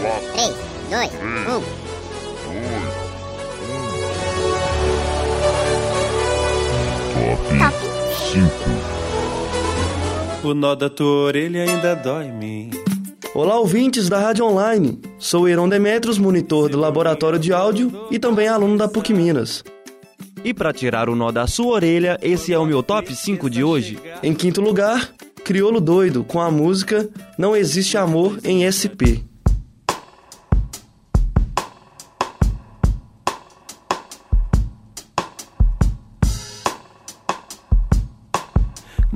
4, 3, 2, 1. Top 5. O nó da tua orelha ainda dói em mim. Olá, ouvintes da Rádio Online. Sou Heron Demetrios, monitor do Laboratório de Áudio e também aluno da PUC Minas. E para tirar o nó da sua orelha, esse é o meu top 5 de hoje. Em quinto lugar, Criolo Doido com a música Não Existe Amor em SP.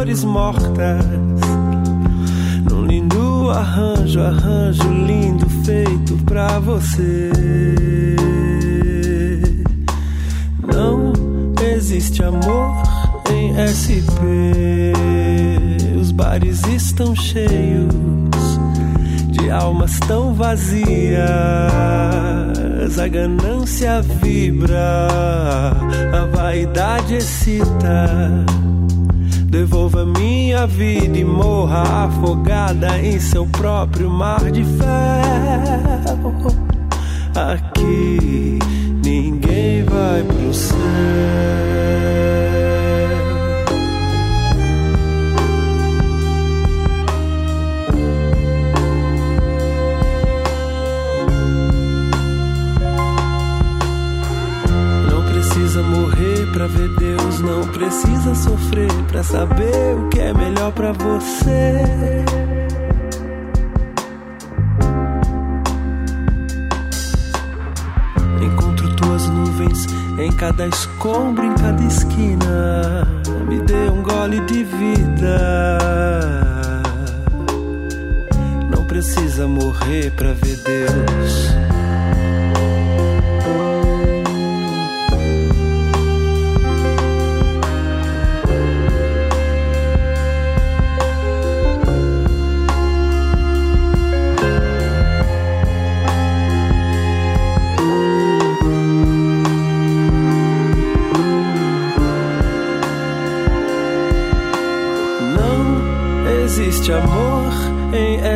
Flores mortas. Num lindo arranjo, arranjo lindo feito pra você. Não existe amor em SP. Os bares estão cheios de almas tão vazias. A ganância vibra, a vaidade excita. Devolva minha vida e morra afogada em seu próprio mar de ferro. Aqui ninguém vai pro céu. Precisa sofrer pra saber o que é melhor pra você. Encontro tuas nuvens em cada escombro, em cada esquina. Me dê um gole de vida. Não precisa morrer pra ver Deus.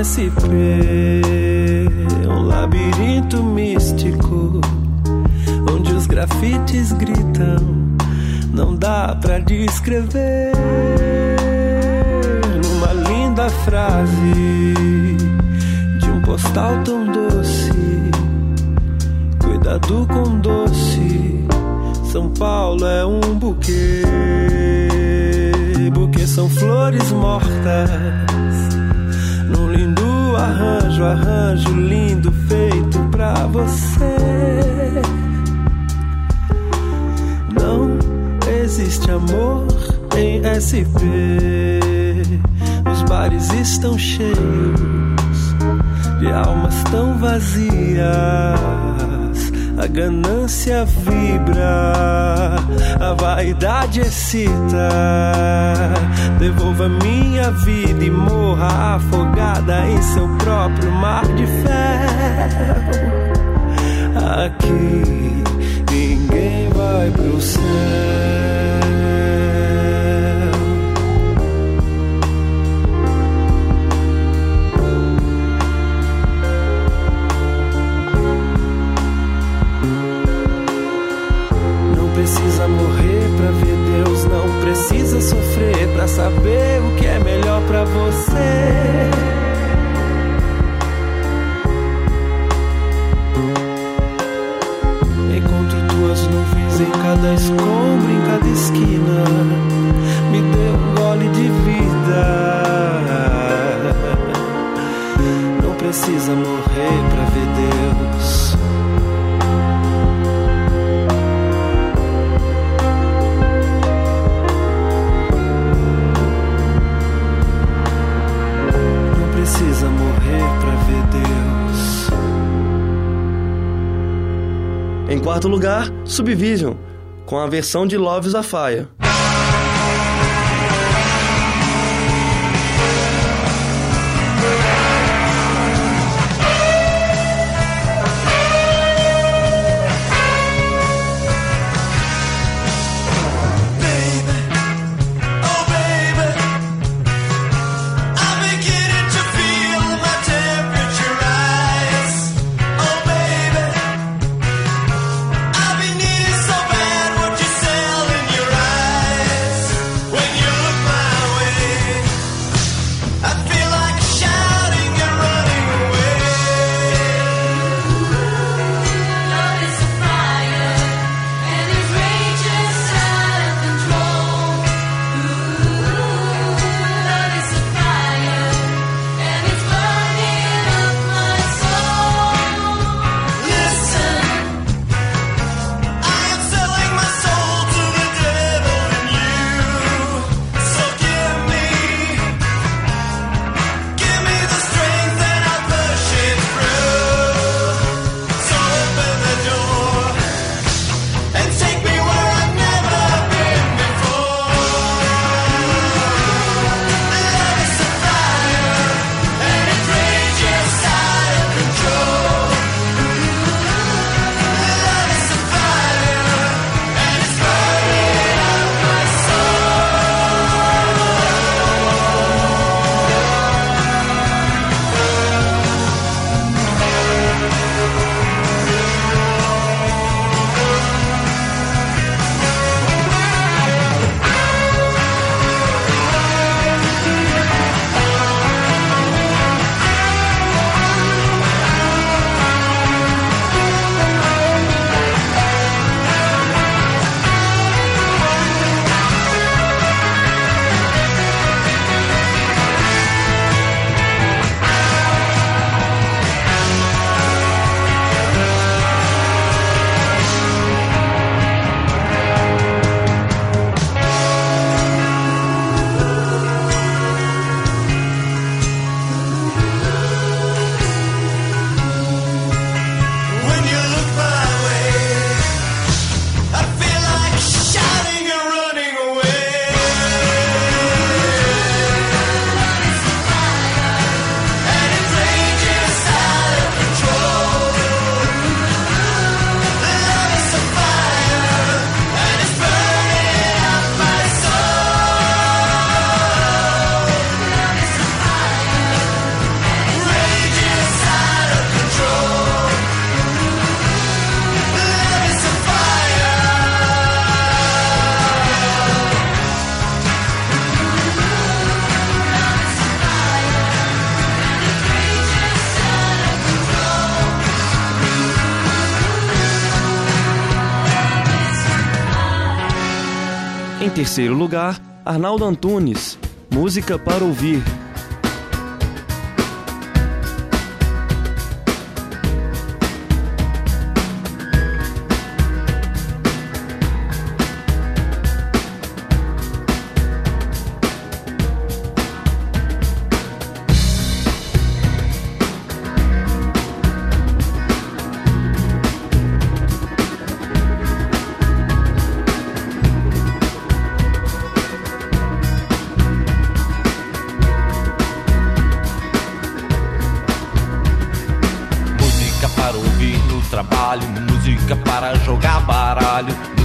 SP. Um labirinto místico onde os grafites gritam. Não dá pra descrever numa linda frase de um postal tão doce. Cuidado com doce. São Paulo é um buquê. Buquê são flores mortas. Arranjo, arranjo lindo feito pra você. Não existe amor em SP. Os bares estão cheios de almas tão vazias. A ganância vibra, a vaidade excita. Devolva minha vida e morra afogada em seu próprio mar de ferro. Aqui ninguém vai pro céu. Quarto lugar, Subvision, com a versão de Love Zafire. Terceiro lugar, Arnaldo Antunes, Música para Ouvir.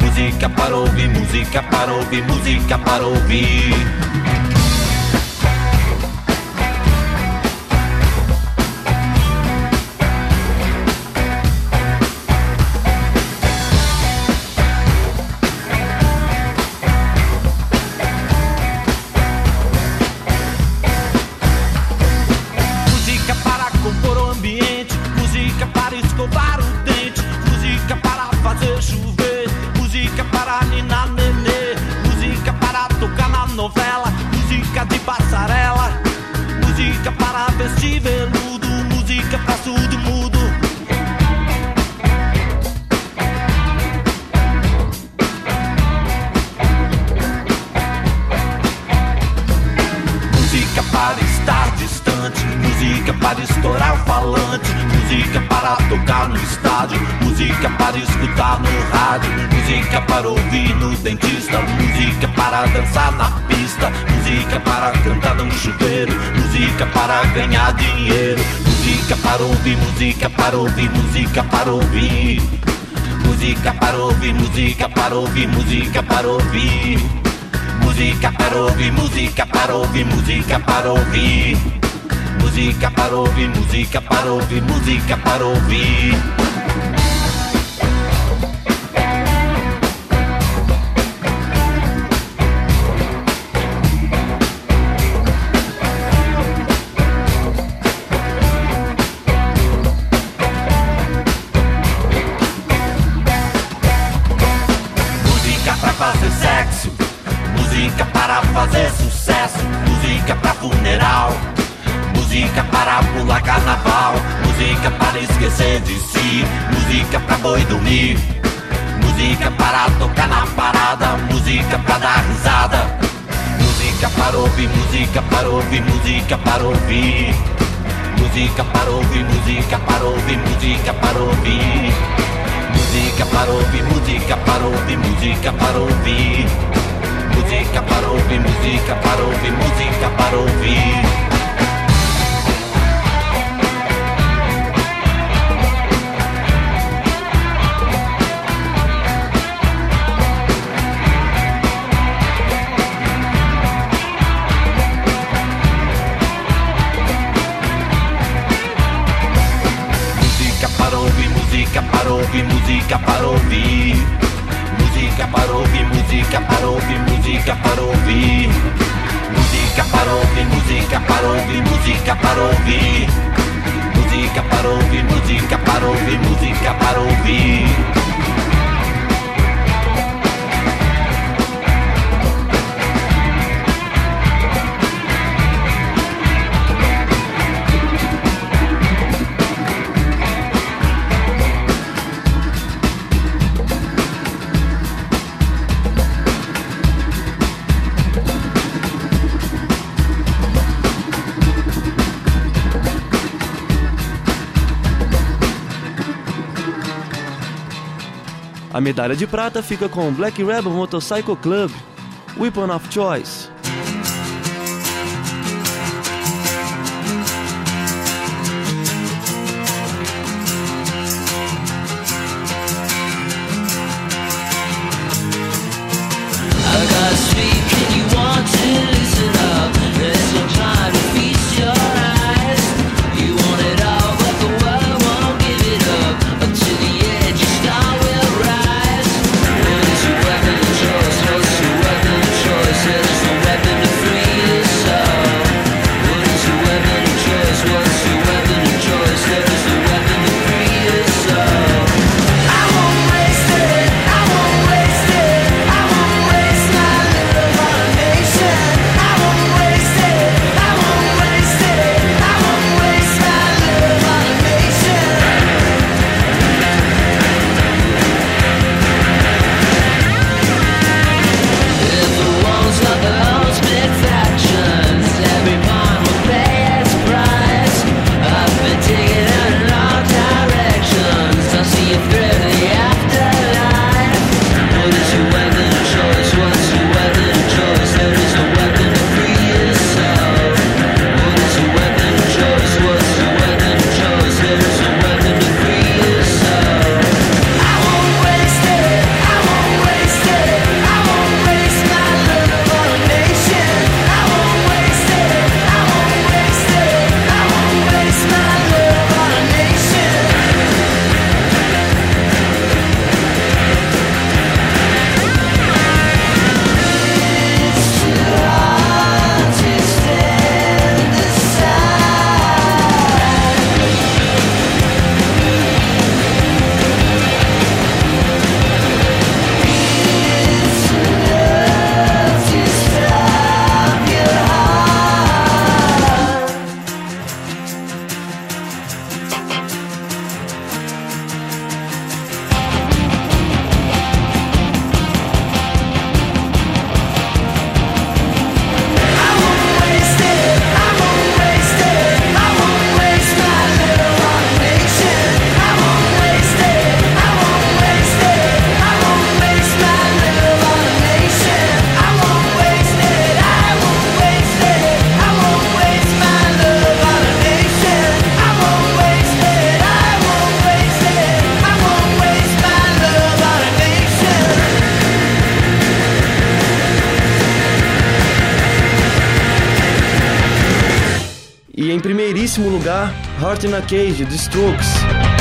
fazer chover, música para ninar no para estourar falante, música para tocar no estádio, música para escutar no rádio, música para ouvir no dentista, música para dançar na pista, música para cantar no chuveiro, música para ganhar dinheiro, música para ouvir, música para ouvir, música para ouvir. Música para ouvir, música para ouvir, música para ouvir. Música para ouvir, música para ouvir, música para ouvir. Música para ouvir, música para ouvir, música para ouvir. Música pra fazer sexo, música para fazer sucesso, música para pular carnaval, música para esquecer de si, música pra boi dormir, música para tocar na parada, música pra dar risada, música para ouvir, música para ouvir, música para ouvir. Música para ouvir, música para ouvir, música para ouvir. Música para ouvir, música para ouvir, música para ouvir. Música para ouvir, música para ouvir, música para ouvir. Música para ouvir. Música para ouvir, música para ouvir, música para ouvir. Música para ouvir, música para ouvir, música para ouvir. Música para ouvir, música para ouvir, música para ouvir. A medalha de prata fica com Black Rebel Motorcycle Club, Weapon of Choice. em primeiríssimo lugar, Heart in a Cage, The Strokes.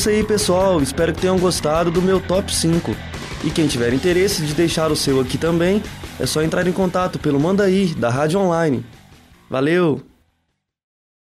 isso aí, pessoal. Espero que tenham gostado do meu top 5. E quem tiver interesse de deixar o seu aqui também, é só entrar em contato pelo Mandaí, da Rádio Online. Valeu!